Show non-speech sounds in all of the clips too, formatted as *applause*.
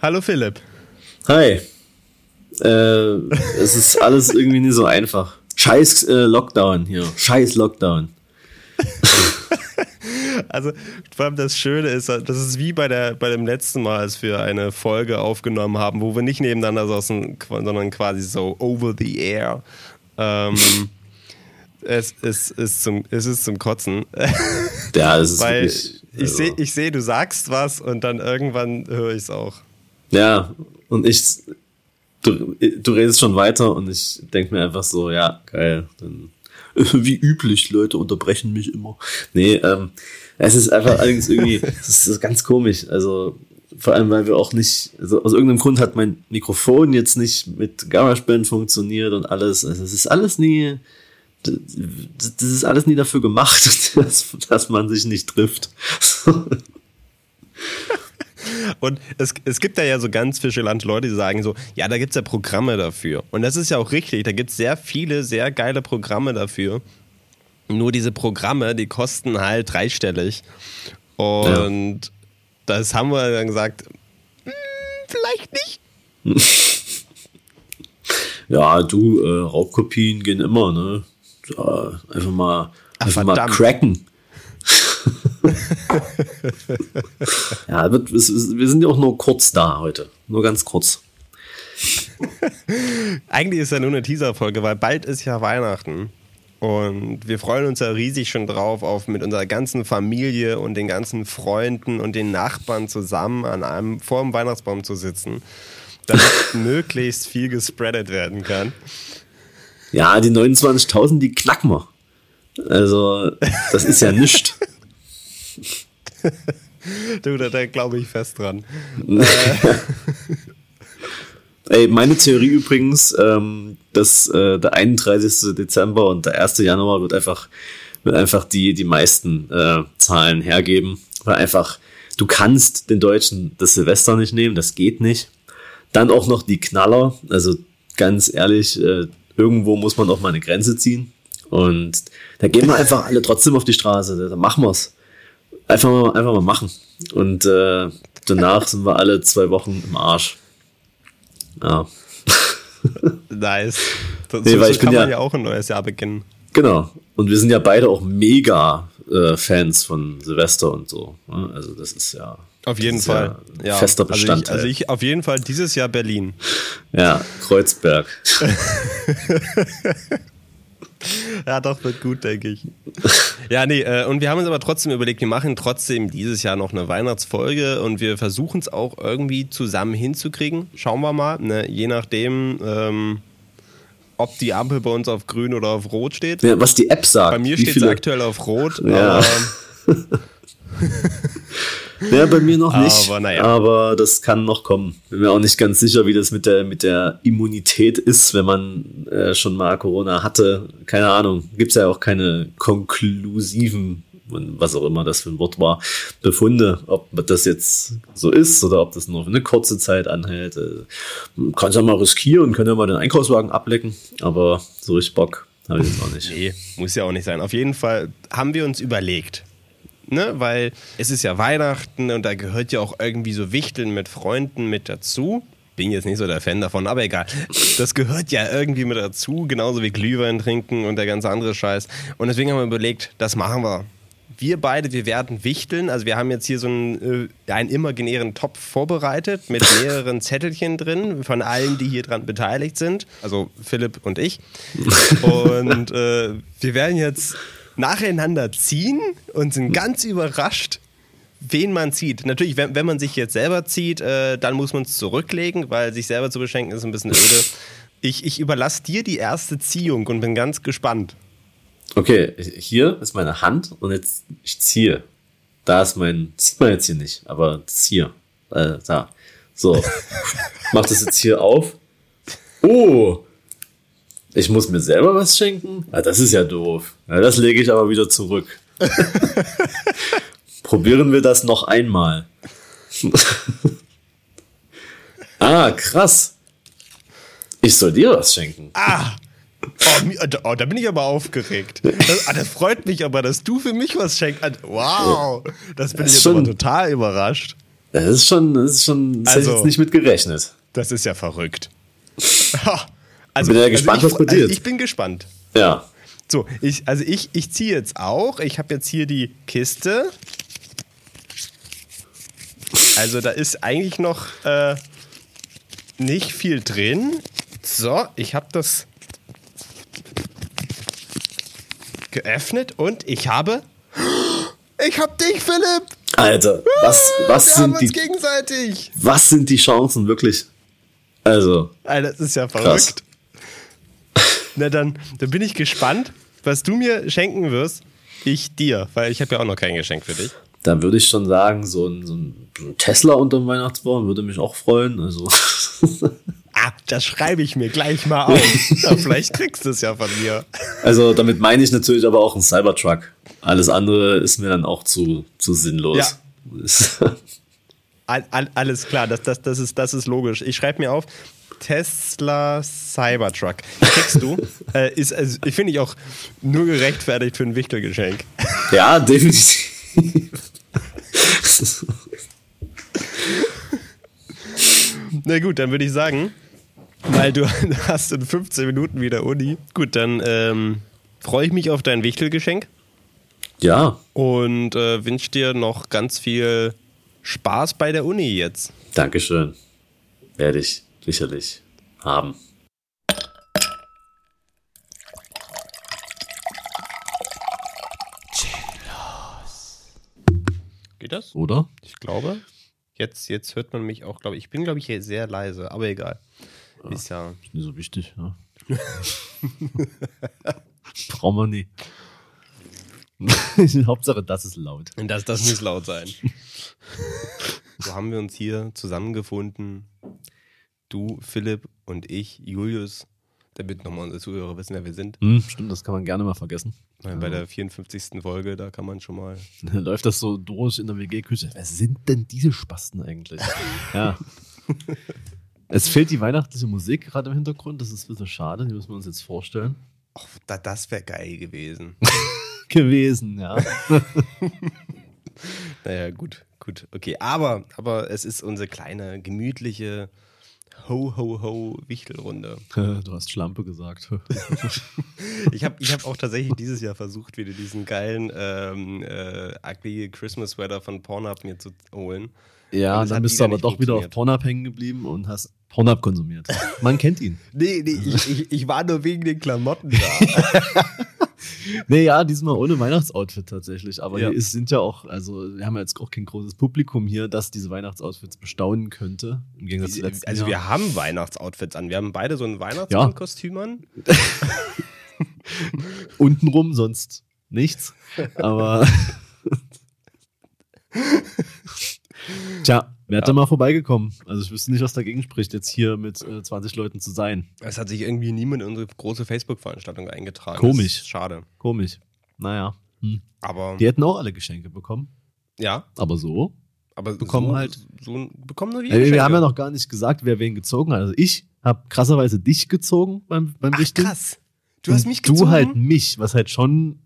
Hallo Philipp. Hi. Äh, es ist alles irgendwie nicht so einfach. Scheiß äh, Lockdown hier. Scheiß Lockdown. *laughs* also, vor allem das Schöne ist, das ist wie bei, der, bei dem letzten Mal, als wir eine Folge aufgenommen haben, wo wir nicht nebeneinander saßen, sondern quasi so over the air. Ähm, *laughs* es, es, ist zum, es ist zum Kotzen. Ja, es ist *laughs* Weil wirklich, ich also- sehe, ich seh, du sagst was und dann irgendwann höre ich es auch. Ja, und ich, du, du redest schon weiter und ich denke mir einfach so, ja, geil. Dann, *laughs* wie üblich, Leute unterbrechen mich immer. Nee, ähm, es ist einfach *laughs* allerdings irgendwie, es ist, ganz komisch. Also, vor allem, weil wir auch nicht, also aus irgendeinem Grund hat mein Mikrofon jetzt nicht mit GarageBand funktioniert und alles. Also, es ist alles nie, das das ist alles nie dafür gemacht, *laughs* dass, dass man sich nicht trifft. Und es, es gibt da ja so ganz fischelante Leute, die sagen so, ja, da gibt es ja Programme dafür. Und das ist ja auch richtig, da gibt es sehr viele, sehr geile Programme dafür. Nur diese Programme, die kosten halt dreistellig. Und das haben wir dann gesagt, "Hm, vielleicht nicht. *laughs* Ja, du, äh, Raubkopien gehen immer, ne? Ja, einfach mal, einfach mal cracken. *laughs* ja, wird, es, wir sind ja auch nur kurz da heute. Nur ganz kurz. Eigentlich ist ja nur eine Teaser-Folge, weil bald ist ja Weihnachten. Und wir freuen uns ja riesig schon drauf, auf mit unserer ganzen Familie und den ganzen Freunden und den Nachbarn zusammen an einem vor dem Weihnachtsbaum zu sitzen, damit *laughs* möglichst viel gespreadet werden kann. Ja, die 29.000, die knacken wir. Also, das ist ja *laughs* nichts. *laughs* Du, da, da glaube ich fest dran. *laughs* Ey, meine Theorie übrigens, ähm, dass äh, der 31. Dezember und der 1. Januar wird einfach, wird einfach die, die meisten äh, Zahlen hergeben. Weil einfach, du kannst den Deutschen das Silvester nicht nehmen, das geht nicht. Dann auch noch die Knaller, also ganz ehrlich, äh, irgendwo muss man auch mal eine Grenze ziehen. Und da gehen wir einfach alle trotzdem auf die Straße, da machen wir's. Einfach mal, einfach mal machen. Und äh, danach sind wir alle zwei Wochen im Arsch. Ja. *laughs* Nice. So, Nee, weil ich bin kann man ja- ja auch ein neues Jahr beginnen. Genau. Und wir sind ja beide auch mega äh, Fans von Silvester und so. ne? Also das ist ja Auf jeden Fall. Ja ein fester also ich, Bestandteil. also ich auf jeden Fall dieses Jahr Berlin. ja, Kreuzberg. *laughs* Ja, doch, wird gut, denke ich. *laughs* Ja, nee, äh, und wir haben uns aber trotzdem überlegt, wir machen trotzdem dieses Jahr noch eine Weihnachtsfolge und wir versuchen es auch irgendwie zusammen hinzukriegen. Schauen wir mal, ne? je nachdem, ähm, ob die Ampel bei uns auf grün oder auf rot steht. Ja, was die App sagt. Bei mir steht es aktuell auf rot, Ja. aber *laughs* *laughs* Ja, bei mir noch nicht. Aber naja. Aber das kann noch kommen. Bin mir auch nicht ganz sicher, wie das mit der, mit der Immunität ist, wenn man äh, schon mal Corona hatte. Keine Ahnung. Gibt's ja auch keine konklusiven, was auch immer das für ein Wort war, Befunde, ob das jetzt so ist oder ob das nur für eine kurze Zeit anhält. Äh, Kannst ja mal riskieren, können ja mal den Einkaufswagen ablecken, aber so richtig Bock habe ich jetzt auch nicht. nee, muss ja auch nicht sein. Auf jeden Fall haben wir uns überlegt, ne? weil es ist ja Weihnachten und da gehört ja auch irgendwie so Wichteln mit Freunden mit dazu. Bin jetzt nicht so der Fan davon, aber egal. Das gehört ja irgendwie mit dazu, genauso wie Glühwein trinken und der ganze andere Scheiß. Und deswegen haben wir überlegt, das machen wir. Wir beide, wir werden wichteln. Also wir haben jetzt hier so einen, äh, einen imaginären Topf vorbereitet mit *laughs* mehreren Zettelchen drin von allen, die hier dran beteiligt sind. Also Philipp und ich. *laughs* Und äh, wir werden jetzt nacheinander ziehen und sind ganz überrascht, wen man zieht. Natürlich, wenn, wenn man sich jetzt selber zieht, äh, dann muss man es zurücklegen, weil sich selber zu beschenken ist ein bisschen öde. Ich, ich überlasse dir die erste Ziehung und bin ganz gespannt. Okay, hier ist meine Hand und jetzt ich ziehe. Da ist mein, sieht man jetzt hier nicht, aber das hier. Äh, da. So. *laughs* Mach das jetzt hier auf. Oh! Ich muss mir selber was schenken? Ah, das ist ja doof. Ja, das lege ich aber wieder zurück. *laughs* Probieren wir das noch einmal. ah, krass. Ich soll dir was schenken. Ah! Oh, mi- oh, da bin ich aber aufgeregt. Das, ah, das freut mich aber, dass du für mich was schenkst. Ah, Wow! Das bin Das ich jetzt schon- total überrascht. Das ist schon, das ist schon, das hätte ich Also- jetzt nicht mit gerechnet. Das ist ja verrückt. *laughs* bin ja gespannt, ich, was passiert. Also ich bin gespannt. Ja. So, ich, also ich, ich ziehe jetzt auch. Ich habe jetzt hier die Kiste. Also da ist eigentlich noch äh, nicht viel drin. So, ich habe das geöffnet und ich habe. *gasps* Ich habe dich, Philipp! Alter, was, was Wir haben sind uns die, gegenseitig! was sind die Chancen wirklich? Also, Alter, das ist ja Krass. Na dann, dann bin ich gespannt, was du mir schenken wirst. Ich dir, weil ich habe ja auch noch kein Geschenk für dich. da würde ich schon sagen, so ein, so ein Tesla unterm Weihnachtsbaum würde mich auch freuen. Also, *laughs* Ah, das schreibe ich mir gleich mal auf. ja, vielleicht kriegst du es ja von mir. also damit meine ich natürlich aber auch einen Cybertruck. Alles andere ist mir dann auch zu, zu sinnlos. *laughs* All, all, alles klar, das, das, das, ist, das ist logisch. Ich schreibe mir auf, Tesla Cybertruck. Kriegst du? *laughs* äh, ist, also, ich finde ich auch nur gerechtfertigt für ein Wichtelgeschenk. ja, definitiv. Na gut, dann würde ich sagen, weil du *laughs* hast in 15 Minuten wieder Uni. Gut, dann ähm, freue ich mich auf dein Wichtelgeschenk ja, und äh, wünsche dir noch ganz viel Spaß bei der Uni jetzt. Dankeschön. Werde ich sicherlich haben. Geht das? Oder? Ich glaube. Jetzt, jetzt hört man mich auch, glaube ich. Ich bin, glaube ich, hier sehr leise, aber egal. Ist ja. Ist nicht so wichtig, ja. *laughs* Brauchen wir nie. *laughs* Hauptsache, das ist laut. Das, das muss laut sein. so haben wir uns hier zusammengefunden. Du, Philipp und ich, Julius, damit nochmal unsere Zuhörer wissen, wer wir sind. Hm, stimmt, das kann man gerne mal vergessen. Bei der 54. Folge, da kann man schon mal. *laughs* Läuft das so durch in der WG-Küche. Wer sind denn diese Spasten eigentlich? *laughs* ja. Es fehlt die weihnachtliche Musik gerade im Hintergrund. Das ist ein bisschen schade. Die müssen wir uns jetzt vorstellen. Oh, da, das wäre geil gewesen. *laughs* Gewesen, ja. naja, gut, gut, okay. Aber, aber es ist unsere kleine, gemütliche Ho-Ho-Ho-Wichtelrunde. *laughs* Du hast Schlampe gesagt. *laughs* Ich habe ich hab auch tatsächlich dieses Jahr versucht, wieder diesen geilen ähm, äh, Ugly Christmas Sweater von Pornhub mir zu holen. Ja, dann bist du aber doch wieder auf. Pornhub hängen geblieben und hast Pornhub konsumiert. Man kennt ihn. *laughs* Nee, nee, ich, ich, ich war nur wegen den Klamotten da. *laughs* Nee, ja, diesmal ohne Weihnachtsoutfit tatsächlich. Aber Ja. hier ist, sind ja auch, also wir haben ja jetzt auch kein großes Publikum hier, das diese Weihnachtsoutfits bestaunen könnte. Im Gegensatz zu letzten also Jahr. wir haben Weihnachtsoutfits an. Wir haben beide so ein Weihnachtskostüm an. *laughs* Untenrum sonst nichts. Aber. *laughs* Tja, wer hat da mal vorbeigekommen? Also ich wüsste nicht, was dagegen spricht, jetzt hier mit äh, 20 Leuten zu sein. Es hat sich irgendwie niemand in unsere große Facebook-Veranstaltung eingetragen. Komisch. Das ist schade. Komisch. Naja. Hm. Aber Die hätten auch alle Geschenke bekommen. ja, Aber so. aber Bekommen so, halt- so bekommen nur wir. Äh, wir haben ja noch gar nicht gesagt, wer wen gezogen hat. Also ich habe krasserweise dich gezogen beim, beim Ach, krass. Du hast mich gezogen. Du halt mich, was halt schon.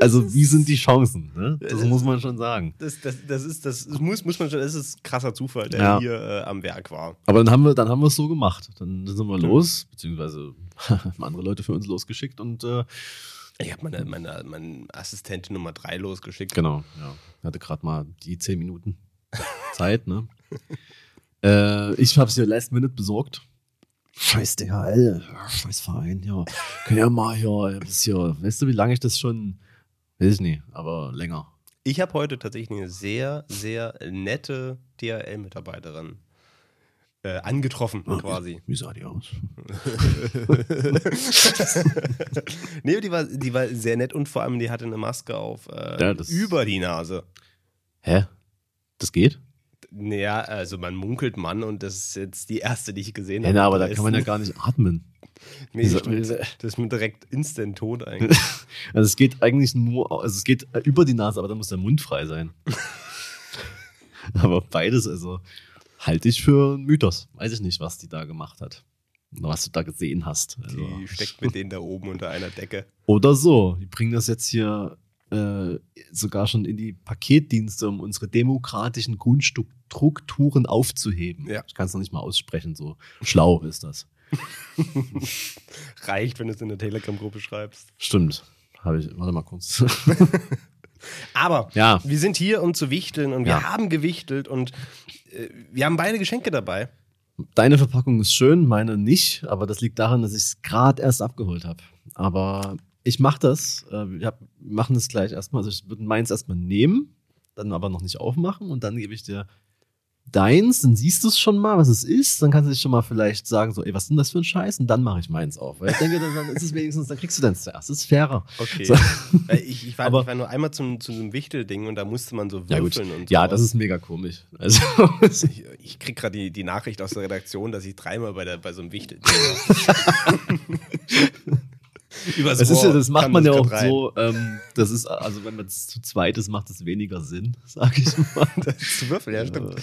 Also, wie sind die Chancen? Ne? Das muss man schon sagen. Das, das, das ist, das muss, muss man schon, das ist krasser Zufall, der Ja. hier äh, am Werk war. Aber dann haben wir, dann haben wir es so gemacht. Dann sind wir los, beziehungsweise *laughs* haben andere Leute für uns losgeschickt und äh, Ich habe meine, meine, meine Assistentin Nummer 3 losgeschickt. genau, ja. Hatte gerade mal die zehn Minuten *laughs* Zeit, ne? äh, ich habe ja last minute besorgt. Scheiß DHL, scheiß Verein, ja. Können ja mal hier, bis hier, weißt du, wie lange ich das schon, weiß ich nicht, aber länger. Ich habe heute tatsächlich eine sehr, sehr nette DHL-Mitarbeiterin äh, angetroffen, quasi. Wie sah die aus? *laughs* nee, die war, die war sehr nett und vor allem die hatte eine Maske auf äh, Ja, über die Nase. Hä? Das geht? Naja, also man munkelt Mann und das ist jetzt die erste, die ich gesehen Ja, habe. na, aber da kann man ja gar nicht atmen. *laughs* Nee, wieso- das ist mir direkt instant tot eigentlich. *laughs* Also es geht eigentlich nur, also es geht über die Nase, aber dann muss der Mund frei sein. *laughs* aber beides, also halte ich für einen Mythos. Weiß ich nicht, was die da gemacht hat. Oder was du da gesehen hast. Also, Die steckt mit denen da oben unter einer Decke. oder so. Die bringen das jetzt hier äh, sogar schon in die Paketdienste, um unsere demokratischen Grundstrukturen aufzuheben. Ja. Ich kann es noch nicht mal aussprechen, so schlau ist das. *laughs* Reicht, wenn du es in der Telegram-Gruppe schreibst. Stimmt. Habe ich, warte mal kurz. *laughs* Aber Ja. wir sind hier, um zu wichteln und wir Ja. haben gewichtelt und äh, wir haben beide Geschenke dabei. Deine Verpackung ist schön, meine nicht, aber das liegt daran, dass ich es gerade erst abgeholt habe. Aber ich mache das, äh, wir machen das gleich erstmal. Also ich würde meins erstmal nehmen, dann aber noch nicht aufmachen und dann gebe ich dir deins, dann siehst du es schon mal, was es ist, dann kannst du dich schon mal vielleicht sagen, so, ey, was ist denn das für ein Scheiß? Und dann mache ich meins auf. Weil ich denke, dann, ist es wenigstens, dann kriegst du deins zuerst. Das ist fairer. Okay. So. Weil ich, ich, war, Aber- ich war nur einmal zum, zu einem Wichtelding und da musste man so Ja, würfeln und so. Ja, das ist mega komisch. Also, *laughs* Ich, ich krieg gerade die, die Nachricht aus der Redaktion, dass ich dreimal bei, der, bei so einem Wichtel. *laughs* *laughs* Übers Das ist ja, das macht man ja grad auch rein. so, ähm, das ist, also wenn man es zu zweit ist, macht es weniger Sinn, *laughs* sag ich mal. *laughs* Zu würfeln, ja, stimmt. Äh,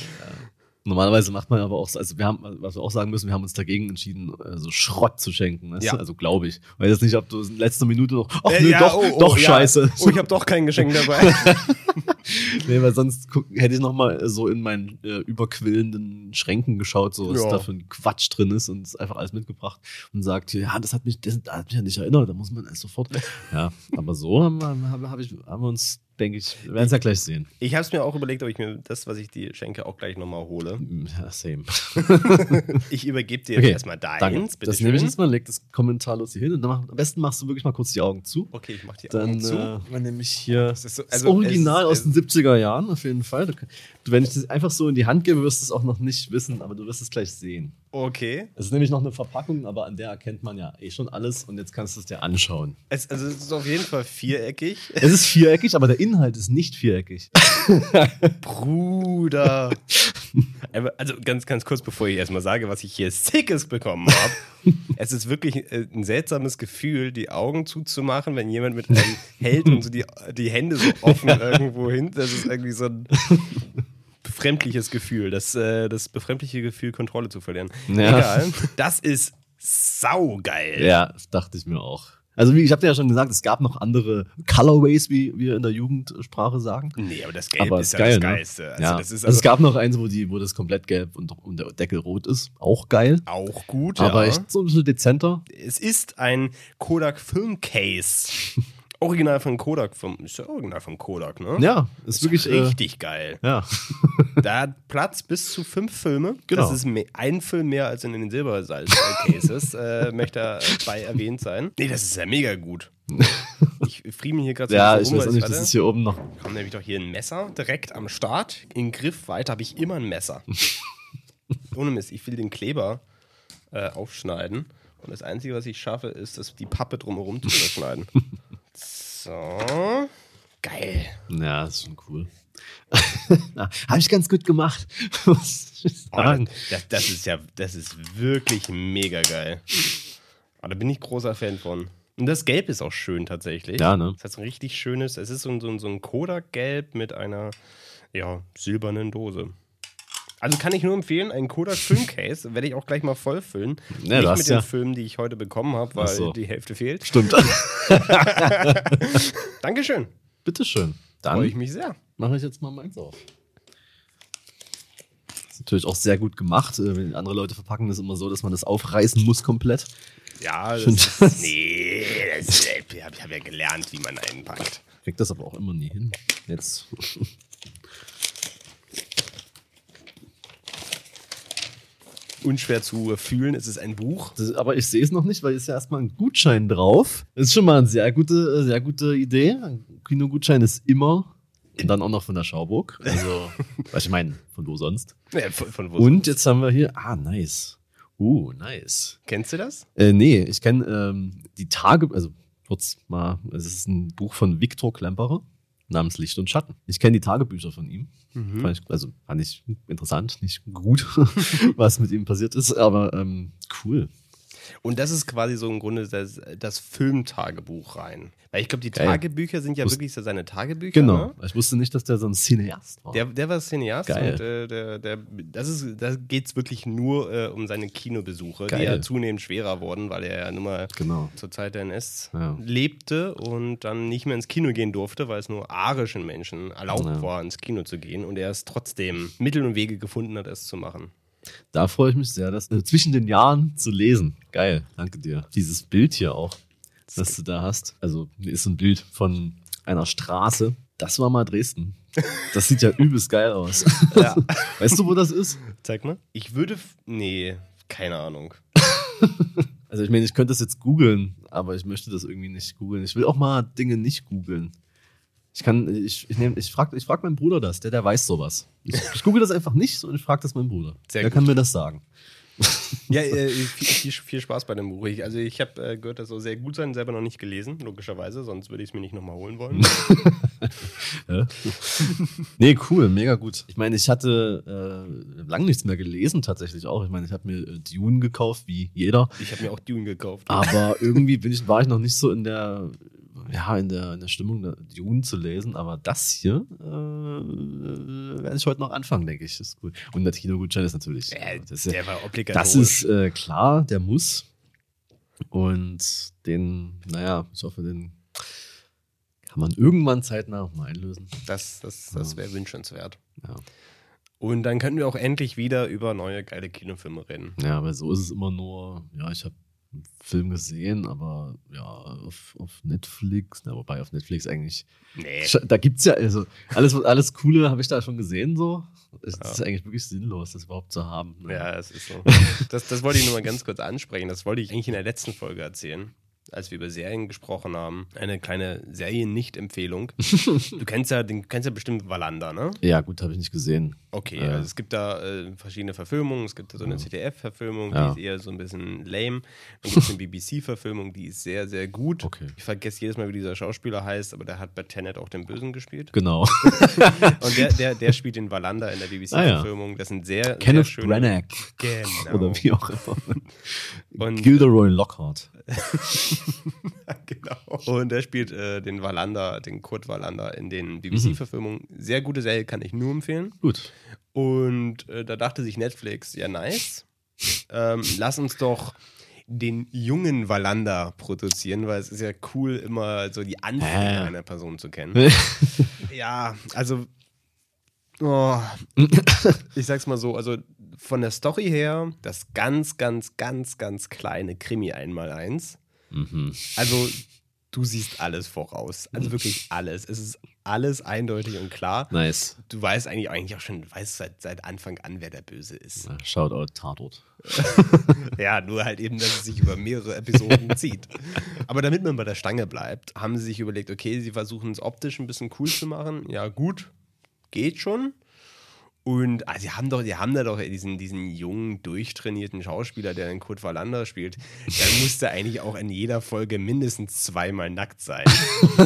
Normalerweise macht man aber auch, so- also wir haben, was wir auch sagen müssen, wir haben uns dagegen entschieden, so Schrott zu schenken. Weißt Ja. du? Also glaube ich. Weil jetzt nicht, ob du in letzter Minute noch, ach Äh, nee, ja, doch, oh, oh, doch ja. scheiße. Oh, ich habe doch kein Geschenk dabei. *laughs* nee, weil sonst guck, hätte ich noch mal so in meinen äh, überquillenden Schränken geschaut, so was da für ein Quatsch drin ist und einfach alles mitgebracht und sagt, ja, das hat mich, das, das hat mich ja nicht erinnert, da muss man erst sofort. ja, aber so haben haben, hab ich, haben wir uns, denke ich, wir werden es ja gleich sehen. Ich habe es mir auch überlegt, ob ich mir das, was ich dir schenke, auch gleich nochmal hole. Ja, same. *laughs* Ich übergebe dir jetzt Okay, erstmal deins. Danke. Bitte das schön. nehme ich jetzt mal, leg das kommentarlos hier hin und dann mach, am besten machst du wirklich mal kurz die Augen zu. Okay, ich mach die Dann Augen zu. äh, dann nehme ich hier Das ist so- das also Original es- aus den 70er Jahren auf jeden Fall. Du, wenn ich das einfach so in die Hand gebe, wirst du es auch noch nicht wissen, aber du wirst es gleich sehen. Okay. Es ist nämlich noch eine Verpackung, aber an der erkennt man ja eh schon alles und jetzt kannst du es dir anschauen. Es, also es ist auf jeden Fall viereckig. Es ist viereckig, aber der Inhalt ist nicht viereckig. *laughs* Bruder. Also ganz, ganz kurz, bevor ich erstmal sage, was ich hier Sickes bekommen habe. *laughs* es ist wirklich äh, ein seltsames Gefühl, die Augen zuzumachen, wenn jemand mit einem hält und so die, die Hände so offen *laughs* irgendwo hin. Das ist irgendwie so ein befremdliches Gefühl. Das, äh, das befremdliche Gefühl, Kontrolle zu verlieren. Ja. Egal. Das ist saugeil. Ja, das dachte ich mir auch. Also wie ich habe dir ja schon gesagt, es gab noch andere Colorways, wie wir in der Jugendsprache sagen. Nee, aber das Gelb Aber ist ja geil, das ne? Geilste. Also ja. das ist also, also es gab noch eins, wo, die, wo das komplett gelb und, und der Deckel rot ist. Auch geil. auch gut. Aber ja. echt so ein bisschen dezenter. Es ist ein Kodak Filmcase. *laughs* Original von Kodak. Vom, ist ja original von Kodak, ne? Ja, ist wirklich. Äh, richtig geil. ja. *laughs* Da hat Platz bis zu fünf Filme. Genau. Das ist ein Film mehr als in den Silbersalz-Cases. äh, *laughs* möchte dabei erwähnt sein. Nee, das ist ja mega gut. *laughs* Ich frieme hier gerade so ja, ich rum, weiß auch nicht, warte, das ist hier oben noch. haben nämlich doch hier ein Messer direkt am Start. In Griffweite habe ich immer ein Messer. Ohne Mist, ich will den Kleber äh, aufschneiden. Und das Einzige, was ich schaffe, ist, das, die Pappe drumherum zu überschneiden. So. Geil. Ja, das ist schon cool. *laughs* Habe ich ganz gut gemacht. *laughs* muss ich Oh, sagen. das, das, das ist ja, das ist wirklich mega geil. Aber da bin ich großer Fan von. Und das Gelb ist auch schön tatsächlich. Ja, ne? Das hat so ein richtig schönes, es ist so ein, so ein, so ein Kodak-Gelb mit einer, ja, silbernen Dose. Also kann ich nur empfehlen, ein Kodak *laughs* Filmcase werde ich auch gleich mal vollfüllen. Ja, Nicht mit den ja- Filmen, die ich heute bekommen habe, weil so. die Hälfte fehlt. Stimmt. *laughs* *laughs* Dankeschön. Bitteschön. Freue ich Dann mich sehr. mache ich jetzt mal meins auf. Ist natürlich auch sehr gut gemacht. Äh, Wenn andere Leute verpacken das immer so, dass man das aufreißen muss komplett. Ja, das ist, nee, das ist, ich habe hab ja gelernt, wie man einpackt. Kriegt das aber auch immer nie hin. Jetzt. Unschwer zu fühlen, es ist ein Buch. Das, aber ich sehe es noch nicht, weil es ist ja erstmal ein Gutschein drauf. Das ist schon mal eine sehr gute, sehr gute Idee. Ein Kinogutschein ist immer. Und dann auch noch von der Schauburg. Also, *laughs* was ich meine, von wo sonst. Ja, von, von wo Und jetzt haben wir hier, ah, nice. Uh, nice. Kennst du das? Äh, nee, ich kenne ähm, die Tage, also kurz mal, es ist ein Buch von Viktor Klemperer namens Licht und Schatten. Ich kenne die Tagebücher von ihm. Mhm. Fand ich, also fand ich interessant, nicht gut, *laughs* was mit ihm passiert ist, aber ähm, cool. Und das ist quasi so im Grunde das, das Filmtagebuch rein. Weil ich glaube, die Geil. Tagebücher sind ja Wus- wirklich so seine Tagebücher. Genau. Ne? Ich wusste nicht, dass der so ein Cineast war. Der, der war Cineast Geil. und äh, der, der, das ist, da geht es wirklich nur äh, um seine Kinobesuche, Geil. die ja zunehmend schwerer wurden, weil er ja nun mal Genau. zur Zeit der NS Ja. lebte und dann nicht mehr ins Kino gehen durfte, weil es nur arischen Menschen erlaubt Ja. war, ins Kino zu gehen und er es trotzdem Mittel und Wege gefunden hat, es zu machen. Da freue ich mich sehr, das äh, zwischen den Jahren zu lesen. Geil, danke dir. Dieses Bild hier auch, das du da hast. Also ist ein Bild von einer Straße. Das war mal Dresden. Das sieht ja übelst geil aus. Ja. *laughs* Weißt du, wo das ist? Zeig mal. Ich würde. Nee, keine Ahnung. *laughs* Also ich meine, ich könnte das jetzt googeln, aber ich möchte das irgendwie nicht googeln. Ich will auch mal Dinge nicht googeln. Ich kann, ich, ich, nehm, ich frage ich frag meinen Bruder das, der, der weiß sowas. Ich, ich google das einfach nicht und ich frage das meinen Bruder. Sehr der gut. kann mir das sagen. Ja, *laughs* äh, viel, viel, viel Spaß bei dem Buch. Ich, also ich habe äh, gehört, das soll sehr gut sein, selber noch nicht gelesen, logischerweise, sonst würde ich es mir nicht nochmal holen wollen. *laughs* Ja. nee, cool, mega gut. Ich meine, ich hatte äh, lang nichts mehr gelesen tatsächlich auch. Ich meine, ich habe mir äh, Dune gekauft, wie jeder. Ich habe mir auch Dune gekauft. Aber irgendwie bin ich, war ich noch nicht so in der, ja, in der, in der Stimmung, Dune zu lesen. Aber das hier äh, werde ich heute noch anfangen, denke ich. Das ist cool. Und der Kinogutschein ist natürlich. Äh, das ist, der war obligatorisch. das ist äh, klar, der muss. Und den, naja, ich hoffe, den kann man irgendwann zeitnah auch mal einlösen. Das, das, das wäre wünschenswert. Ja. Und dann können wir auch endlich wieder über neue geile Kinofilme reden. Ja, aber so ist es immer nur, ja, ich habe Film gesehen, aber ja, auf, auf Netflix, na, wobei auf Netflix eigentlich, Nee. Da gibt's ja, also alles, alles Coole habe ich da schon gesehen, so. Es ist eigentlich wirklich sinnlos, das überhaupt zu haben. ne? Ja, es ist so. *laughs* Das, das wollte ich nur mal ganz kurz ansprechen. Das wollte ich eigentlich in der letzten Folge erzählen, als wir über Serien gesprochen haben. Eine kleine Serien-Nicht-Empfehlung. *laughs* Du kennst ja, den, kennst ja bestimmt Wallander, ne? Ja, gut, habe ich nicht gesehen. Okay, Ja. also es gibt da äh, verschiedene Verfilmungen. Es gibt da so eine ZDF-Verfilmung, Ja. die ist eher so ein bisschen lame. Dann gibt es eine BBC-Verfilmung, die ist sehr, sehr gut. Okay. Ich vergesse jedes Mal, wie dieser Schauspieler heißt, aber der hat bei Tenet auch den Bösen gespielt. Genau. *laughs* Und der, der, der spielt den Wallander in der BBC-Verfilmung. Das sind sehr, sehr Kenneth schöne... Branagh. Genau. Oder wie auch immer. Und- Gilderoy Lockhart. *laughs* *laughs* genau. Und der spielt äh, den Wallander, den Kurt Wallander in den Mhm. BBC-Verfilmungen. Sehr gute Serie, kann ich nur empfehlen. Gut. Und äh, da dachte sich Netflix, ja nice, ähm, lass uns doch den jungen Wallander produzieren, weil es ist ja cool, immer so die Anfänge einer Person zu kennen. *laughs* ja, also oh, ich sag's mal so, also von der Story her, das ganz, ganz, ganz, ganz kleine Krimi einmal eins. Mhm. Also du siehst alles voraus. Also wirklich alles. Es ist alles eindeutig und klar. Nice. Du weißt eigentlich, eigentlich auch schon, du weißt seit, seit Anfang an, wer der Böse ist. Na, Shoutout Tatort. *laughs* Ja, nur halt eben, dass es sich über mehrere Episoden *laughs* zieht. Aber damit man bei der Stange bleibt, haben sie sich überlegt, okay, sie versuchen es optisch ein bisschen cool zu machen. Ja, gut, geht schon. Und ah, sie haben doch, die haben da doch diesen, diesen jungen, durchtrainierten Schauspieler, der den Kurt Wallander spielt. Der *laughs* musste eigentlich auch in jeder Folge mindestens zweimal nackt sein.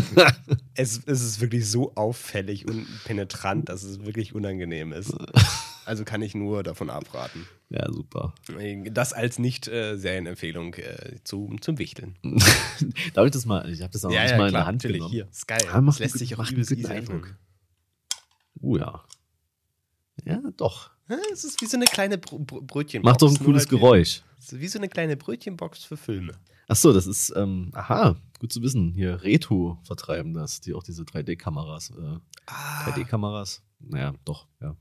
*laughs* es, es ist wirklich so auffällig und penetrant, dass es wirklich unangenehm ist. Also kann ich nur davon abraten. Ja, super. Das als Nicht-Serienempfehlung äh, zum, zum Wichteln. *laughs* Darf ich das mal? Ich habe das auch nicht mal in der Hand natürlich. genommen. Hier. Ja, macht das lässt sich auch einen guten Eindruck. Oh ja. Ja, doch. Es ist wie so eine kleine Br Br Brötchenbox. Macht doch ein cooles halt Geräusch. Wie, wie so eine kleine Brötchenbox für Filme. Ach so, das ist, ähm, aha, gut zu wissen. Hier, Reto vertreiben das, die auch diese 3D-Kameras, äh, Ah, 3D-Kameras, naja, doch, ja,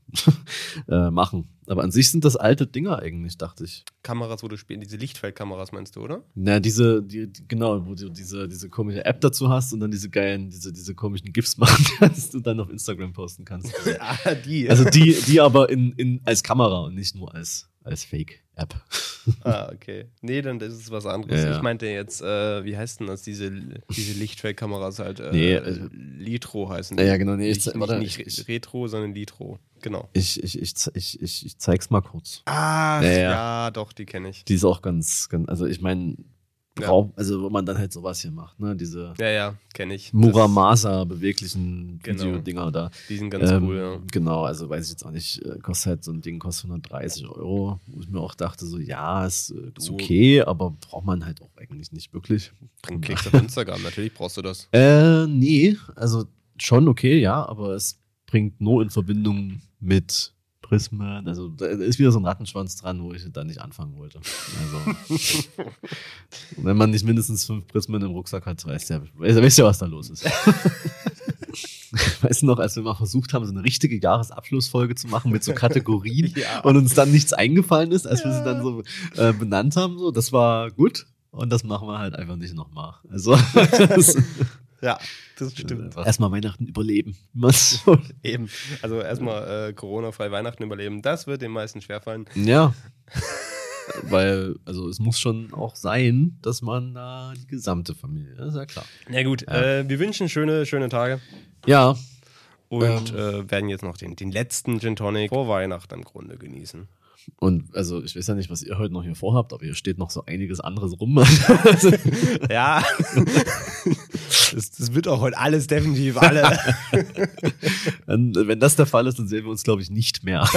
*laughs* äh, machen. Aber an sich sind das alte Dinger eigentlich, dachte ich. Kameras, wo du spielst, diese Lichtfeldkameras meinst du, oder? Na, diese, die, die, genau, wo du diese, diese komische App dazu hast und dann diese geilen, diese, diese komischen GIFs *laughs* machen kannst, du dann auf Instagram posten kannst. *laughs* ah, die. Also die, die aber in, in, als Kamera und nicht nur als, als Fake-App. *laughs* ah, okay. Nee, dann ist es was anderes. Ja, ja. Ich meinte jetzt, äh, wie heißt denn das, diese, diese Lichtfeldkameras halt? Äh, Nee, also- Litro heißen Ja, ja, genau, nee, ich nicht, warte, nicht ich- Retro, sondern Litro. Genau. Ich, ich, ich, ich, ich, ich zeig's mal kurz. Ah, Ja, ja, ja. doch, die kenne ich. Die ist auch ganz, ganz also ich meine, Ja. Raum, also wo man dann halt sowas hier macht, ne? Diese Ja, ja, kenne ich. Muramasa beweglichen Genau. Videodinger da. Die sind ganz Ähm, cool, ja. Genau, also weiß ich jetzt auch nicht, äh, kostet halt so ein Ding kostet 130 Euro, wo ich mir auch dachte, so ja, ist, äh, ist Du- okay, aber braucht man halt auch eigentlich nicht wirklich. Bring Klicks auf Instagram, natürlich brauchst du das. Äh, nee, also schon okay, ja, aber es bringt nur in Verbindung mit Prismen, also da ist wieder so ein Rattenschwanz dran, wo ich da nicht anfangen wollte. Also, *laughs* wenn man nicht mindestens fünf Prismen im Rucksack hat, weißt du ja, weißt, ja was da los ist. *laughs* Weißt du noch, als wir mal versucht haben, so eine richtige Jahresabschlussfolge zu machen mit so Kategorien *laughs* Ja. und uns dann nichts eingefallen ist, als wir sie dann so äh, benannt haben, so, das war gut. Und das machen wir halt einfach nicht nochmal. Also, das, Ja, das stimmt. erstmal Weihnachten überleben. *laughs* Was Eben. Also erstmal äh, Corona-frei Weihnachten überleben. Das wird den meisten schwerfallen. ja. *laughs* Weil, also es muss schon auch sein, dass man da die gesamte Familie, das ist ja klar. Na gut, Äh, wir wünschen schöne, schöne Tage Ja, und äh, werden jetzt noch den, den letzten Gin Tonic vor Weihnachten im Grunde genießen. und also ich weiß ja nicht, was ihr heute noch hier vorhabt, aber hier steht noch so einiges anderes rum. *laughs* Ja, das, das wird auch heute alles definitiv alle. *laughs* Dann, wenn das der Fall ist, dann sehen wir uns, glaube ich, nicht mehr.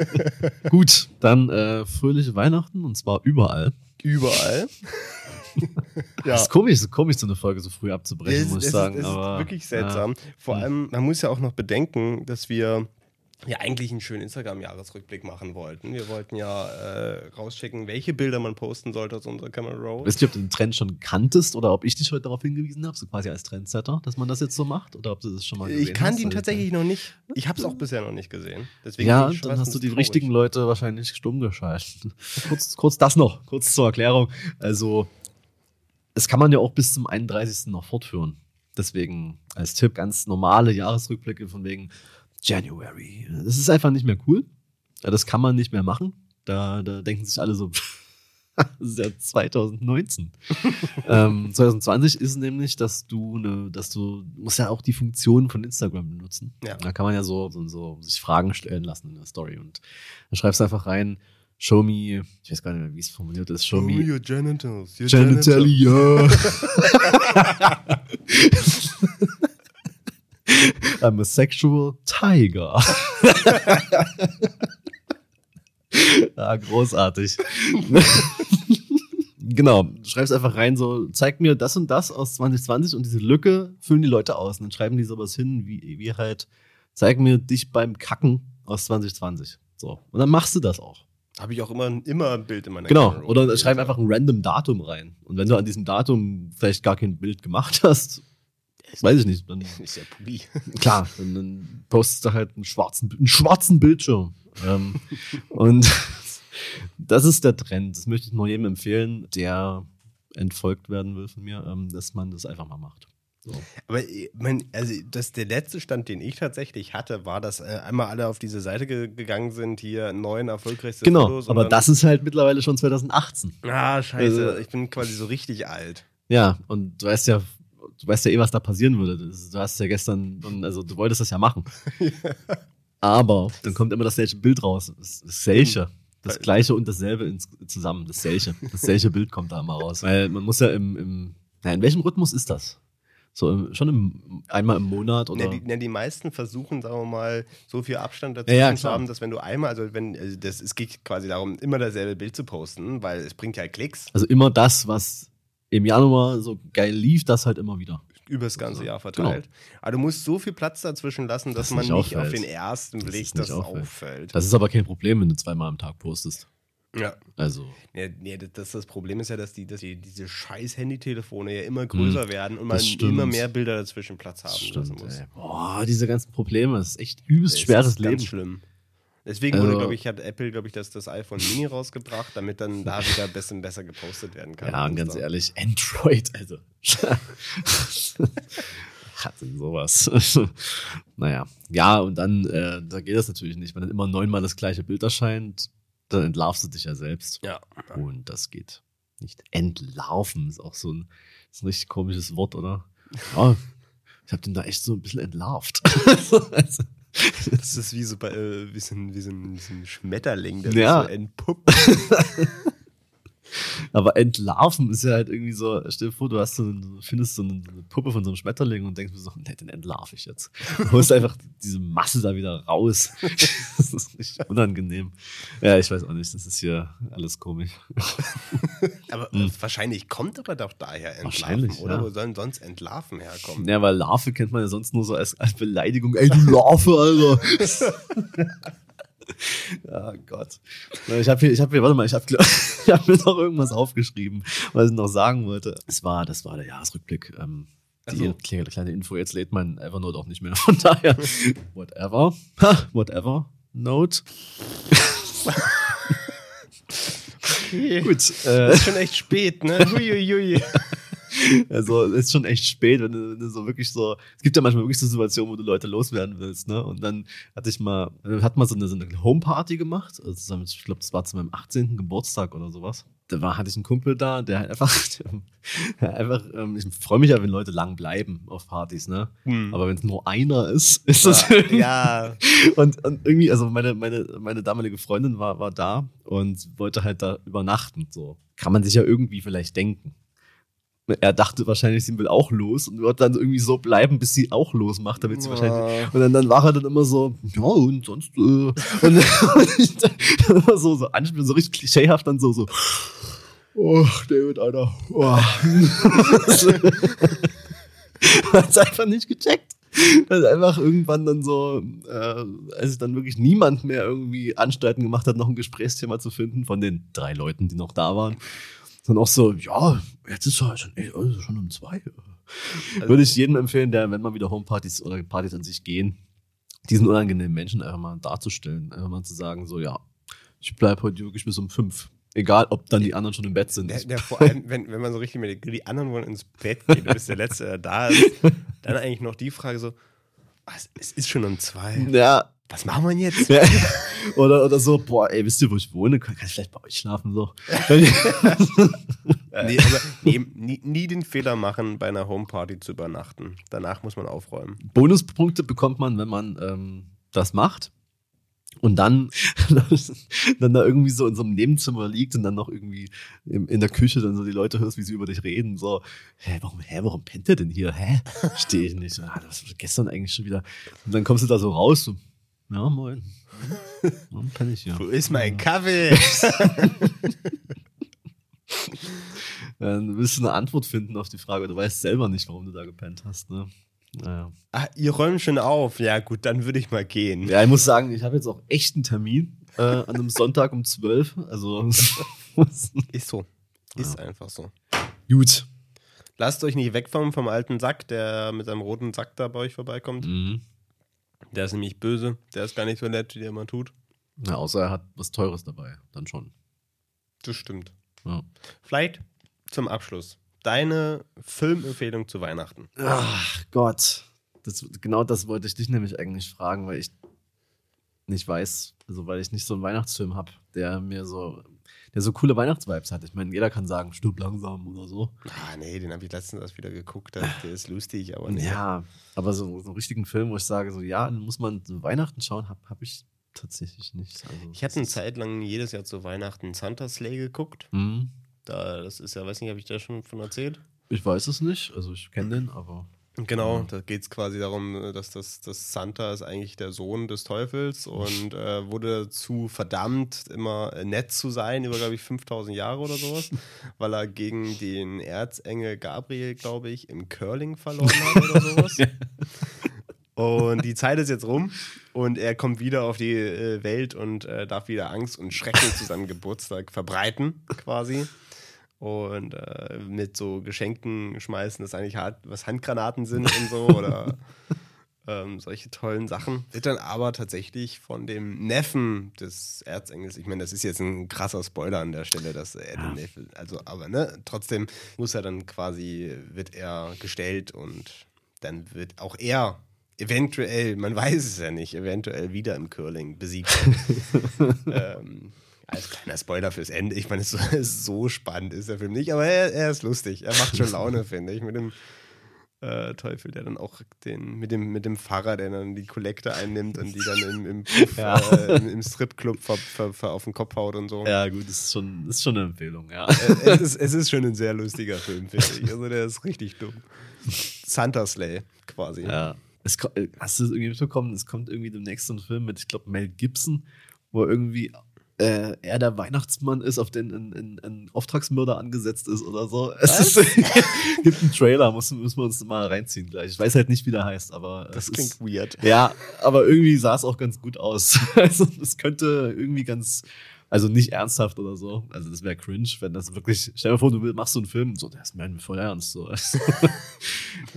*laughs* Gut, dann äh, fröhliche Weihnachten und zwar überall. Überall. *laughs* ja. Das ist komisch, es ist komisch, so eine Folge so früh abzubrechen, Es- muss ich es sagen. Ist, es aber, ist wirklich seltsam. Vor allem, man muss ja auch noch bedenken, dass wir ja eigentlich einen schönen Instagram-Jahresrückblick machen wollten. Wir wollten ja äh, rauschecken, welche Bilder man posten sollte aus unserer Camera Roll. Wisst ihr, ob du den Trend schon kanntest oder ob ich dich heute darauf hingewiesen habe, so quasi als Trendsetter, dass man das jetzt so macht? Oder ob du das schon mal gesehen Ich kannte hast? ihn Also, tatsächlich noch nicht. Ich habe es auch bisher noch nicht gesehen. Deswegen Ja, ich dann hast du die traurig. richtigen Leute wahrscheinlich stumm geschaltet. *laughs* kurz, kurz das noch, kurz zur Erklärung. Also, das kann man ja auch bis zum 31. noch fortführen. Deswegen als Tipp ganz normale Jahresrückblicke von wegen January. Das ist einfach nicht mehr cool. Das kann man nicht mehr machen. Da, da denken sich alle so, *laughs* das ist ja 2019. *laughs* ähm, 2020 ist nämlich, dass du ne, dass du musst ja auch die Funktion von Instagram benutzen. Ja. Da kann man ja so, so, so sich Fragen stellen lassen in der Story. Und dann schreibst du einfach rein, show me, ich weiß gar nicht mehr, wie es formuliert ist, show Oh, me your genitals. Your Genitalia. *laughs* *laughs* I'm a sexual tiger. *laughs* ah, großartig. *laughs* genau, du schreibst einfach rein so, zeig mir das und das aus 2020 und diese Lücke füllen die Leute aus. Und dann schreiben die sowas hin, wie, wie halt, zeig mir dich beim Kacken aus 2020. So. Und dann machst du das auch. Habe ich auch immer, immer ein Bild in meiner Genau. Camera Roll. Oder schreib einfach ein random Datum rein. Und wenn du an diesem Datum vielleicht gar kein Bild gemacht hast, weiß ich nicht, dann *laughs* Ist ja Pulli. klar, dann, dann postest du halt einen schwarzen, einen schwarzen Bildschirm. ähm, *laughs* und *laughs* das ist der Trend. Das möchte ich nur jedem empfehlen, der entfolgt werden will von mir, ähm, dass man das einfach mal macht. So. Aber äh, mein, also das, der letzte Stand, den ich tatsächlich hatte, war, dass äh, einmal alle auf diese Seite ge gegangen sind, hier neun erfolgreichste Genau, Fotos. und aber das ist halt mittlerweile schon 2018. Ah, scheiße. Also- ich bin quasi so richtig alt. Ja, und du weißt ja, du weißt ja eh, was da passieren würde. Du hast ja gestern, also du wolltest das ja machen. *laughs* Aber dann kommt immer das selbe Bild raus. Das, das selche. Das gleiche und dasselbe ins, zusammen. Das selche. Das selche Bild kommt da immer raus. *laughs* Weil man muss ja im, im na, in welchem Rhythmus ist das? So schon im, einmal im Monat oder? Na, die, na, die meisten versuchen, sagen wir mal, so viel Abstand dazwischen Ja, ja, zu haben, dass wenn du einmal, also wenn, also das, es geht quasi darum, immer dasselbe Bild zu posten, weil es bringt ja Klicks Also immer das, was im Januar so geil lief, das halt immer wieder. übers ganze Jahr verteilt. Aber du musst so viel Platz dazwischen lassen, dass Genau. Das man nicht nicht auf den ersten Das Blick das nicht auffällt. auffällt. Das ist aber kein Problem, wenn du zweimal am Tag postest. Ja. Also, Ja, nee, das, das, das Problem ist ja, dass, die, dass die, diese scheiß Handytelefone ja immer größer werden und man das stimmt. immer mehr Bilder dazwischen Platz haben das lassen stimmt, muss. ey. Boah, diese ganzen Probleme, das ist echt übelst Es schweres ist Leben. Ganz schlimm. Deswegen Also- wurde, glaube ich, hat Apple, glaube ich, das, das iPhone Mini rausgebracht, damit dann da *laughs* wieder ein bisschen besser gepostet werden kann. Ja, und Und ganz so. ehrlich, Android, also. *laughs* Hat denn sowas? *laughs* naja, ja, und dann, äh, da geht das natürlich nicht. Wenn dann immer neunmal das gleiche Bild erscheint, dann entlarvst du dich ja selbst. Ja. Und das geht nicht. Entlarven ist auch so ein, ist ein richtig komisches Wort, oder? Ja, ich habe den da echt so ein bisschen entlarvt. also, *laughs* Das ist wie so, bei, äh, wie so, ein, wie so, ein, wie so ein Schmetterling, der Ja. so entpuppt. *laughs* Aber entlarven ist ja halt irgendwie so, stell dir vor, du hast so, du findest so eine, Puppe von so einem Schmetterling und denkst mir so, nee, den entlarve ich jetzt. Du holst einfach diese Masse da wieder raus. *laughs* das ist richtig unangenehm. Ja, ich weiß auch nicht, das ist hier alles komisch. aber hm. wahrscheinlich kommt aber doch daher entlarven, wahrscheinlich, oder? Ja. Wo sollen sonst entlarven herkommen? Ja, weil Larve kennt man ja sonst nur so als, als Beleidigung. Ey, du Larve, Alter. *laughs* Ja, *laughs* Gott. Ich habe hier, ich habe hier, warte mal, ich habe *laughs* hab mir noch irgendwas aufgeschrieben, was ich noch sagen wollte. Es war, das war der Jahresrückblick. Ähm, die also. kleine, kleine Info, jetzt lädt mein Evernote auch nicht mehr. *laughs* Von daher, whatever. whatever. Note. okay. Gut. Äh, ist schon echt spät, ne? Huiuiui. *laughs* Also ist schon echt spät, wenn du, wenn du, so wirklich so. Es gibt ja manchmal wirklich so Situationen, wo du Leute loswerden willst, ne? Und dann hatte ich mal, hat mal so eine, so eine Homeparty gemacht. Also ich glaube, das war zu meinem 18. Geburtstag oder sowas. Da war, hatte ich einen Kumpel da, der halt einfach, *laughs* der einfach, ähm, ich freue mich ja, wenn Leute lang bleiben auf Partys, ne? Hm. Aber wenn es nur einer ist, *laughs* ist das ja. ja. Und, und irgendwie, also meine, meine, meine damalige Freundin war, war da und wollte halt da übernachten. So kann man sich ja irgendwie vielleicht denken er dachte wahrscheinlich, sie will auch los und wird dann irgendwie so bleiben, bis sie auch losmacht, damit sie ja. wahrscheinlich. Und dann, dann war er dann immer so, ja, und sonst, äh, *laughs* und, dann immer so, so anspielen, so richtig klischeehaft dann so, so, oh, David, Alter, oh. *laughs* Hat einfach nicht gecheckt. Weil einfach irgendwann dann so, äh, als dann wirklich niemand mehr irgendwie Anstalten gemacht hat, noch ein Gesprächsthema zu finden von den drei Leuten, die noch da waren dann auch so, ja, jetzt ist es schon, ey, also schon um zwei. Also, Würde ich jedem empfehlen, der, wenn man wieder Homepartys oder Partys an sich gehen, diesen unangenehmen Menschen einfach mal darzustellen. Einfach mal zu sagen, so, ja, ich bleibe heute wirklich bis um fünf. Egal, ob dann die anderen schon im Bett sind. Der, der vor allem, wenn, wenn man so richtig mit die anderen wollen ins Bett gehen, du bist der Letzte, der da ist, *laughs* dann eigentlich noch die Frage so, was, es ist schon um zwei. Ja, was machen wir jetzt? Ja. *laughs* Oder, oder so, boah, ey, wisst ihr, wo ich wohne? Kann ich vielleicht bei euch schlafen? So. *laughs* nee, aber nee, nie, nie, den Fehler machen, bei einer Homeparty zu übernachten. Danach muss man aufräumen. Bonuspunkte bekommt man, wenn man ähm, das macht. Und dann, *laughs* dann da irgendwie so in so einem Nebenzimmer liegt und dann noch irgendwie in, der Küche dann so die Leute hörst, wie sie über dich reden. So, hä, warum, hä, warum pennt der denn hier? Hä? Stehe ich nicht. Ah, das war gestern eigentlich schon wieder. Und dann kommst du da so raus, so, ja, moin. Warum kann ich hier? Wo ist mein Kaffee? *laughs* Dann willst du eine Antwort finden auf die Frage. Du weißt selber nicht, warum du da gepennt hast. Ne? Naja. Ah, ihr räumt schon auf. Ja, gut, dann würde ich mal gehen. Ja, ich muss sagen, ich habe jetzt auch echt einen Termin äh, an einem Sonntag um 12. Also. *laughs* ist so. Ist ja. einfach so. Gut. Lasst euch nicht wegfahren vom alten Sack, der mit seinem roten Sack da bei euch vorbeikommt. Mhm. Der ist nämlich böse. Der ist gar nicht so nett, wie der immer tut. Na, außer er hat was Teures dabei. Dann schon. Das stimmt. Ja. Vielleicht zum Abschluss. Deine Filmempfehlung zu Weihnachten. Ach Gott. Das, genau das wollte ich dich nämlich eigentlich fragen, weil ich nicht weiß, also weil ich nicht so einen Weihnachtsfilm habe, der mir so der so coole Weihnachtsvibes hat. Ich meine, jeder kann sagen, stirb langsam oder so. Ah, nee, den habe ich letztens erst wieder geguckt. Der, ist lustig, aber nee. Ja, aber so, so einen richtigen Film, wo ich sage, so, ja, dann muss man so Weihnachten schauen, habe hab ich tatsächlich nicht. Also, ich habe eine Zeit lang jedes Jahr zu Weihnachten Santa Slay geguckt. Mhm. Da, das ist ja, weiß nicht, habe ich da schon von erzählt? Ich weiß es nicht, also ich kenne den, aber. Genau, da geht es quasi darum, dass das, das Santa ist eigentlich der Sohn des Teufels und äh, wurde dazu verdammt, immer nett zu sein, über, glaube ich, 5000 Jahre oder sowas, *laughs* weil er gegen den Erzengel Gabriel, glaube ich, im Curling verloren hat oder *laughs* sowas. Und die Zeit ist jetzt rum und er kommt wieder auf die äh, Welt und äh, darf wieder Angst und Schrecken zu seinem Geburtstag verbreiten, quasi und äh, mit so Geschenken schmeißen, das eigentlich hart, was Handgranaten sind und so *laughs* oder ähm, solche tollen Sachen. Wird dann aber tatsächlich von dem Neffen des Erzengels, ich meine, das ist jetzt ein krasser Spoiler an der Stelle, dass er ja. den Neffe, also aber ne, trotzdem muss er dann quasi, wird er gestellt und dann wird auch er eventuell, man weiß es ja nicht, eventuell wieder im Curling besiegt. *laughs* ähm, als kleiner Spoiler fürs Ende. Ich meine, so, *laughs* so spannend ist der Film nicht, aber er, er ist lustig. Er macht schon Laune, *laughs* finde ich. Mit dem äh, Teufel, der dann auch den, mit dem, mit dem Pfarrer, der dann die Kollekte einnimmt und die dann im, im, *laughs* Puff, Ja. äh, im, im Stripclub ver, ver, ver auf den Kopf haut und so. Ja, gut, das ist schon, ist schon eine Empfehlung, ja. Äh, es, ist, es ist schon ein sehr lustiger Film, finde ich. Also der ist richtig dumm. Santa Slay, quasi. Ja. Es, äh, hast du es irgendwie mitbekommen? Es kommt irgendwie demnächst so ein Film mit, ich glaube, Mel Gibson, wo irgendwie äh, er der Weihnachtsmann ist, auf den ein, ein, ein Auftragsmörder angesetzt ist oder so. Es ist, *laughs* gibt einen Trailer, müssen, müssen wir uns mal reinziehen gleich. Ich weiß halt nicht, wie der heißt, aber Das klingt ist, weird. ja, aber irgendwie sah es auch ganz gut aus. *laughs* Also es könnte irgendwie ganz, also nicht ernsthaft oder so. Also das wäre cringe, wenn das wirklich. Stell dir vor, du machst so einen Film, so der ist mir voll ernst. So. *laughs*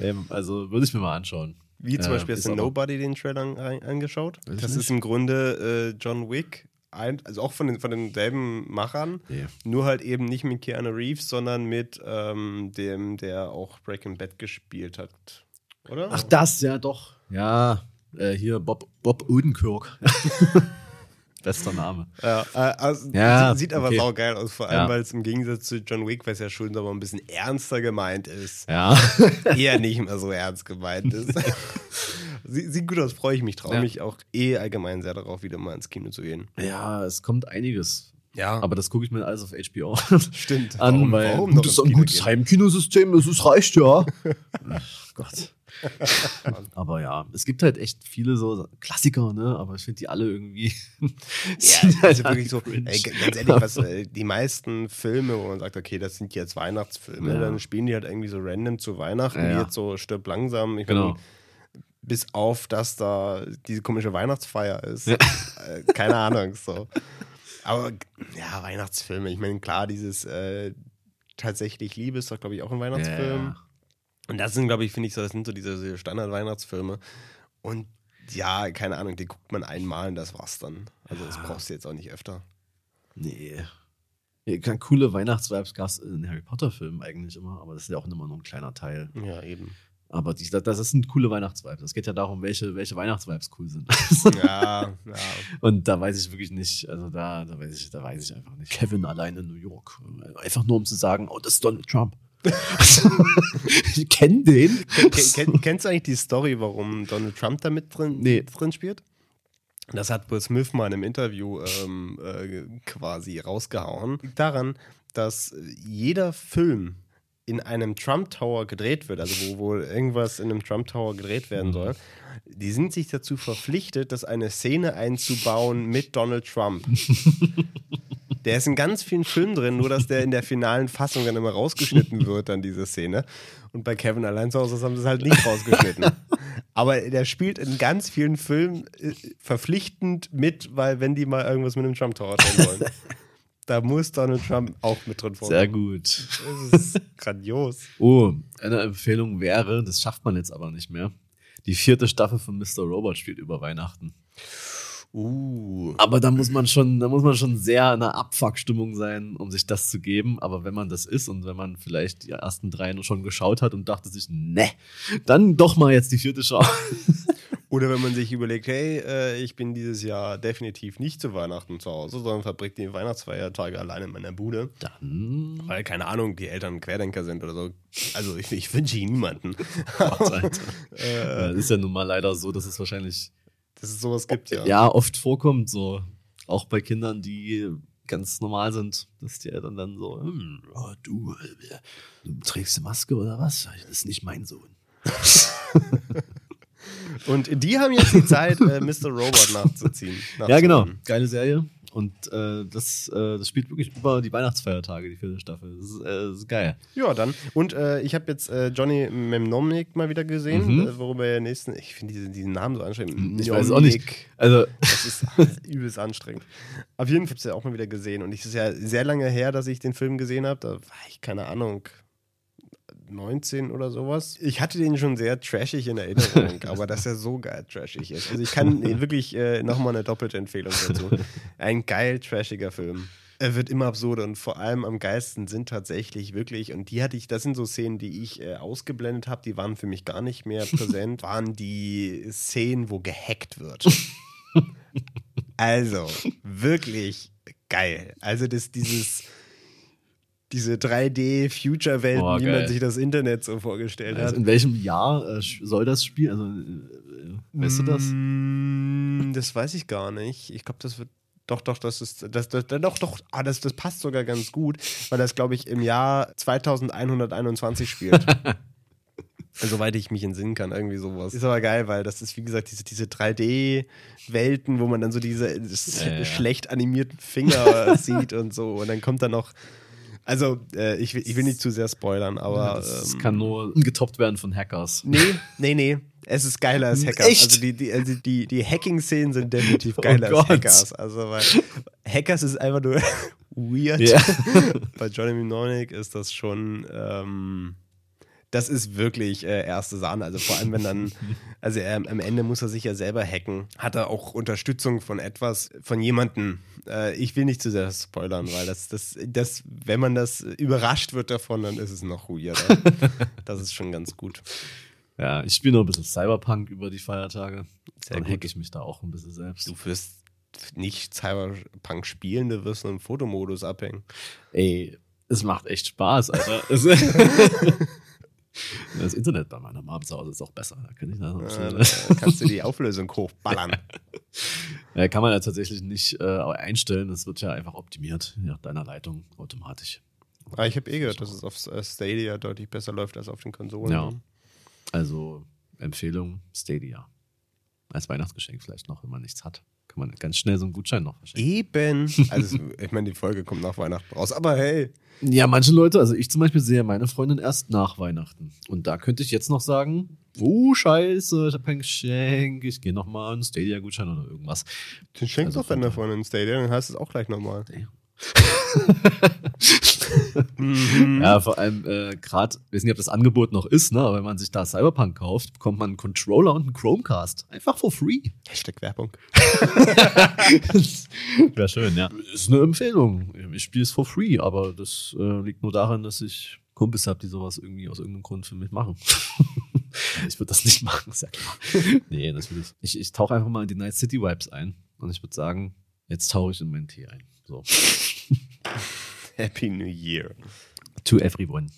Ähm, also würde ich mir mal anschauen. Wie zum Äh, Beispiel hast du Nobody den Trailer an- angeschaut? Das ist im Grunde äh, John Wick, ein, also auch von, den, von denselben Machern, Nee. nur halt eben nicht mit Keanu Reeves, sondern mit ähm, dem, der auch Breaking Bad gespielt hat. Oder? Ach, das, ja, doch. Ja, äh, hier Bob, Bob Odenkirk. *laughs* Bester Name. Ja, äh, also, Ja, sieht, aber okay. saugeil aus, vor allem, Ja. weil es im Gegensatz zu John Wick, was ja schon aber ein bisschen ernster gemeint ist, Ja. *laughs* eher nicht mehr so ernst gemeint ist. *laughs* Sie, sieht gut aus, freue ich mich, traue Ja. mich auch eh allgemein sehr darauf, wieder mal ins Kino zu gehen. ja, es kommt einiges. Ja, Aber das gucke ich mir alles auf HBO *laughs* stimmt. an, Warum- weil warum gutes, ins ein gutes? Heimkinosystem, das ist, reicht ja. Ach Gott. *laughs* aber ja, es gibt halt echt viele so Klassiker, ne? Aber ich finde die alle irgendwie. *laughs* Ja, halt also wirklich so, ey, ganz ehrlich, was, *laughs* äh, die meisten Filme, wo man sagt, okay, das sind jetzt Weihnachtsfilme, Ja. dann spielen die halt irgendwie so random zu Weihnachten, Ja, jetzt so stirb langsam. Ich Genau. meine, bis auf, dass da diese komische Weihnachtsfeier ist. Ja. Äh, keine Ahnung, so. Aber ja, Weihnachtsfilme, ich meine, klar, dieses äh, tatsächlich Liebe ist doch, glaube ich, auch ein Weihnachtsfilm. Ja. Und das sind, glaube ich, finde ich so, das sind so diese, diese Standard-Weihnachtsfilme. Und ja, keine Ahnung, die guckt man einmal und das war's dann. Also das brauchst du jetzt auch nicht öfter. Nee. Kann- coole Weihnachtsvibes gab es in Harry Potter-Filmen eigentlich immer, aber das ist ja auch immer nur ein kleiner Teil. Ja, eben. Aber die, das, das sind coole Weihnachtsvibes. Es geht ja darum, welche, welche Weihnachtsvibes cool sind. Ja, *laughs* ja. Und da weiß ich wirklich nicht, also da, da weiß ich, da weiß ich einfach nicht. Kevin allein in New York. Einfach nur um zu sagen, oh, das ist Donald Trump. *laughs* ich kenne den. Ken, ken, kennst du eigentlich die Story, warum Donald Trump da mit drin, Nee. drin spielt? Das hat Will Smith mal in einem Interview ähm, äh, quasi rausgehauen. Liegt daran, dass jeder Film in einem Trump Tower gedreht wird, also wo, wo irgendwas in einem Trump Tower gedreht werden soll, die sind sich dazu verpflichtet, das eine Szene einzubauen mit Donald Trump. *laughs* Der ist in ganz vielen Filmen drin, nur dass der in der finalen Fassung dann immer rausgeschnitten wird, dann diese Szene. Und bei Kevin allein zu Hause haben sie es halt nicht rausgeschnitten. Aber der spielt in ganz vielen Filmen äh, verpflichtend mit, weil wenn die mal irgendwas mit einem Trump Tower drehen wollen, da muss Donald Trump auch mit drin vorkommen. Sehr gut. Das ist grandios. Oh, eine Empfehlung wäre, das schafft man jetzt aber nicht mehr. Die vierte Staffel von Mr. Robot spielt über Weihnachten. Uh. Aber da muss man schon, da muss man schon sehr in einer Abfuckstimmung sein, um sich das zu geben. Aber wenn man das ist und wenn man vielleicht die ersten drei schon geschaut hat und dachte sich, ne, dann doch mal jetzt die vierte schauen. *laughs* Oder wenn man sich überlegt, hey, äh, ich bin dieses Jahr definitiv nicht zu Weihnachten zu Hause, sondern verbringe die Weihnachtsfeiertage allein in meiner Bude. Dann, Weil, keine Ahnung, die Eltern Querdenker sind oder so. Also ich, ich wünsche ihnen niemanden. *laughs* Gott, Alter. *laughs* Äh, ist ja nun mal leider so, dass es wahrscheinlich Dass es sowas gibt, ja. ja oft vorkommt, so auch bei Kindern, die ganz normal sind, dass die Eltern dann so, hm, oh, du, du trägst eine Maske oder was? Das ist nicht mein Sohn. *laughs* Und die haben jetzt die Zeit, äh, Mr. Robot *laughs* nachzuziehen. Ja, genau. Geile Serie. Und äh, das, äh, das spielt wirklich über die Weihnachtsfeiertage, die vierte Staffel. Das ist, äh, das ist geil. Ja, dann. Und äh, ich habe jetzt äh, Johnny Memnomnik mal wieder gesehen, Mhm. äh, worüber er nächsten. Ich finde diese, diesen Namen so anstrengend. Ich weiß auch nicht. Also, *laughs* Das ist übelst anstrengend. Auf jeden Fall habe ich es ja auch mal wieder gesehen. Und es ist ja sehr lange her, dass ich den Film gesehen habe. Da war ich, keine Ahnung, 19 oder sowas. Ich hatte den schon sehr trashig in Erinnerung, *laughs* aber dass er so geil trashig ist. Also ich kann *laughs* wirklich äh, nochmal eine doppelte Empfehlung dazu. Ein geil trashiger Film. Er wird immer absurder und vor allem am geilsten sind tatsächlich wirklich, und die hatte ich, das sind so Szenen, die ich äh, ausgeblendet habe, die waren für mich gar nicht mehr präsent, *laughs* waren die Szenen, wo gehackt wird. Also, wirklich geil. Also, das, dieses, diese 3D-Future-Welt, Oh, wie geil. man sich das Internet so vorgestellt Also hat. in welchem Jahr äh, soll das Spiel? Also, äh, weißt du das? Mm, Das weiß ich gar nicht. Ich glaube, das wird. Doch, doch, das ist. Das, das, doch, doch. Ah, das, das passt sogar ganz gut, weil das, glaube ich, im Jahr 2121 spielt. *laughs* Soweit ich mich entsinnen kann, irgendwie sowas. Ist aber geil, weil das ist, wie gesagt, diese, diese 3D-Welten, wo man dann so diese das Ja, ja. schlecht animierten Finger *laughs* sieht und so. Und dann kommt da noch. Also, äh, ich, will, ich will nicht zu sehr spoilern, aber. Das ähm, kann nur getoppt werden von Hackers. Nee, nee, nee. Es ist geiler als Hackers. Echt? Also die, die, also die, die Hacking-Szenen sind definitiv geiler Oh als. Hackers. Also weil Hackers ist einfach nur *laughs* weird. Ja. Bei Johnny Mnemonic ist das schon, ähm, das ist wirklich äh, erste Sahne. Also vor allem, wenn dann, *laughs* also er, am Ende muss er sich ja selber hacken. Hat er auch Unterstützung von etwas, von jemandem. Äh, ich will nicht zu sehr spoilern, weil das, das, das, wenn man das überrascht wird davon, dann ist es noch weirder. *laughs* das ist schon ganz gut. Ja, ich spiele noch ein bisschen Cyberpunk über die Feiertage. Sehr Dann hacke ich mich da auch ein bisschen selbst. Du wirst nicht Cyberpunk spielen, du wirst nur im Fotomodus abhängen. Ey, es macht echt Spaß, Alter. *laughs* *laughs* Das Internet bei meiner Mom zu Hause ist auch besser. Da kann ich da noch Äh, schnell- da kannst du die Auflösung hochballern. *laughs* Ja, kann man ja tatsächlich nicht äh, einstellen. Das wird ja einfach optimiert nach deiner Leitung automatisch. Aber ich habe eh gehört, dass es auf äh, Stadia deutlich besser läuft als auf den Konsolen. Ja. Also Empfehlung Stadia. Als Weihnachtsgeschenk vielleicht noch, wenn man nichts hat. Kann man ganz schnell so einen Gutschein noch verschenken. Eben. *laughs* Also, ich meine, die Folge kommt nach Weihnachten raus. Aber hey, Ja, manche Leute, also ich zum Beispiel sehe meine Freundin erst nach Weihnachten. Und da könnte ich jetzt noch sagen, oh scheiße, ich habe kein Geschenk, ich gehe nochmal einen Stadia-Gutschein oder irgendwas. dann schenk Also doch deiner Freundin Stadia, dann heißt es auch gleich nochmal. Ja, vor allem äh, gerade, weiß nicht, ob das Angebot noch ist, ne? aber wenn man sich da Cyberpunk kauft, bekommt man einen Controller und einen Chromecast. Einfach for free. Hashtag Werbung. *laughs* Wäre schön, ja. Ist eine Empfehlung. Ich spiele es for free, aber das äh, liegt nur daran, dass ich Kumpels habe, die sowas irgendwie aus irgendeinem Grund für mich machen. *laughs* ich würde das nicht machen, ist ja klar. *laughs* nee, natürlich. Ich, ich tauche einfach mal in die Night City Vibes ein und ich würde sagen, jetzt tauche ich in meinen Tee ein. So. *laughs* Happy New Year. To everyone.